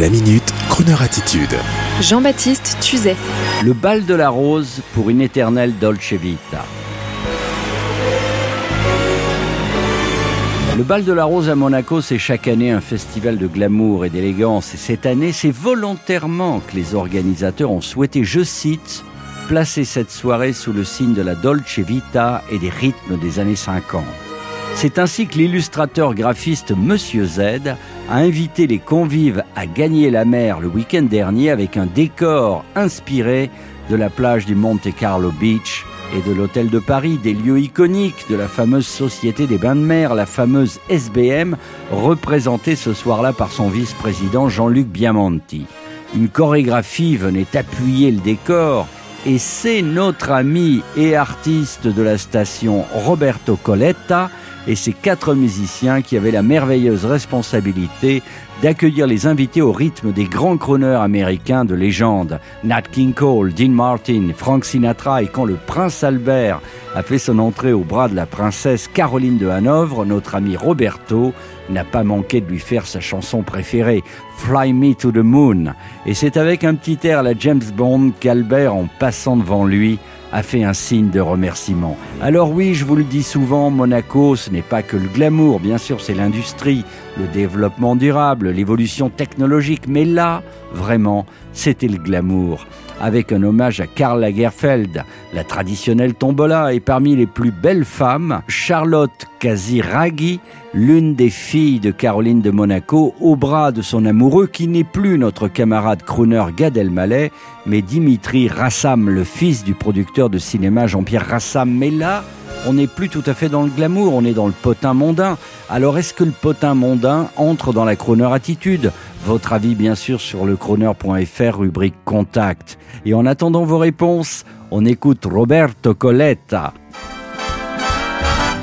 La minute, Kroneur attitude. Jean-Baptiste Tuzet. Le bal de la rose pour une éternelle Dolce Vita. Le bal de la rose à Monaco, c'est chaque année un festival de glamour et d'élégance. Et cette année, c'est volontairement que les organisateurs ont souhaité, je cite, placer cette soirée sous le signe de la Dolce Vita et des rythmes des années 50. C'est ainsi que l'illustrateur graphiste Monsieur Z a invité les convives à gagner la mer le week-end dernier avec un décor inspiré de la plage du Monte Carlo Beach et de l'hôtel de Paris, des lieux iconiques de la fameuse Société des Bains de Mer, la fameuse SBM, représentée ce soir-là par son vice-président Jean-Luc Biamonti. Une chorégraphie venait appuyer le décor et c'est notre ami et artiste de la station Roberto Coletta et ses quatre musiciens qui avaient la merveilleuse responsabilité d'accueillir les invités au rythme des grands chroneurs américains de légende, Nat King Cole, Dean Martin, Frank Sinatra et quand le prince Albert a fait son entrée au bras de la princesse Caroline de Hanovre, notre ami Roberto n'a pas manqué de lui faire sa chanson préférée, Fly Me to the Moon. Et c'est avec un petit air à la James Bond qu'Albert, en passant devant lui, a fait un signe de remerciement. Alors oui, je vous le dis souvent, Monaco, ce n'est pas que le glamour, bien sûr, c'est l'industrie, le développement durable, l'évolution technologique, mais là, vraiment, c'était le glamour. Avec un hommage à Karl Lagerfeld, la traditionnelle tombola, et parmi les plus belles femmes, Charlotte Casiraghi, l'une des filles de Caroline de Monaco, au bras de son amoureux qui n'est plus notre camarade crooner Gad Elmaleh, mais Dimitri Rassam, le fils du producteur de cinéma Jean-Pierre Rassam. Mais là, on n'est plus tout à fait dans le glamour, on est dans le potin mondain. Alors est-ce que le potin mondain entre dans la crooner attitude? Votre avis bien sûr sur le crooner.fr rubrique contact. Et en attendant vos réponses, on écoute Roberto Coletta.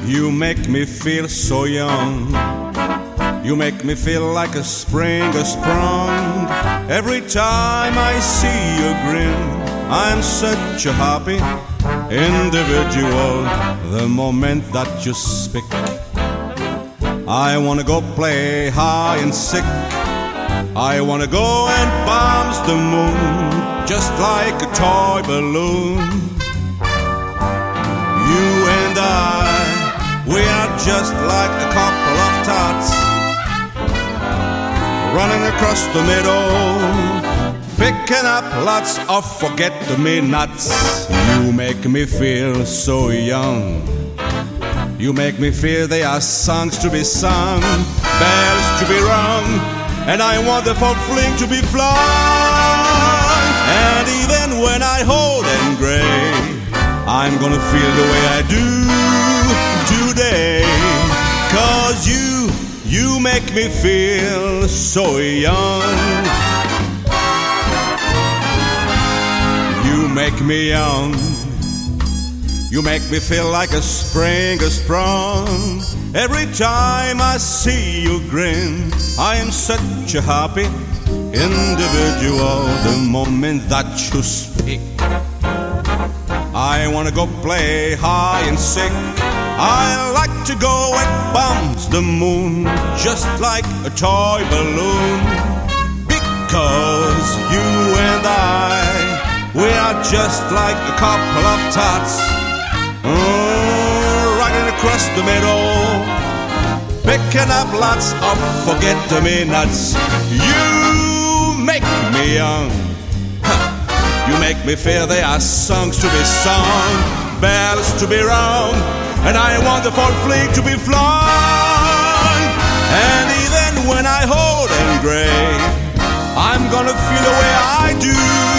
You make me feel so young. You make me feel like a spring is sprung. Every time I see you grin, I'm such a happy individual. The moment that you speak, I wanna go play high and sick. I wanna go and bounce the moon just like a toy balloon. You and I, we are just like a couple of tots running across the meadow picking up lots of forget me nots. You make me feel so young. You make me feel there are songs to be sung, bells to be rung, and I want the full fling to be flung. And even when I hold and gray, I'm gonna feel the way I do today. Cause you, you make me feel so young. Make me young. You make me feel like a spring is sprung. Every time I see you grin, I am such a happy individual. The moment that you speak, I wanna go play high and sick. I like to go and bounce the moon just like a toy balloon. Because you and I we are just like a couple of tots uh, riding across the middle, picking up lots of forget-me-nots. You make me young. You make me feel there are songs to be sung, bells to be rung, and I want the fall fleet to be flung. And even when I hold and gray, I'm gonna feel the way I do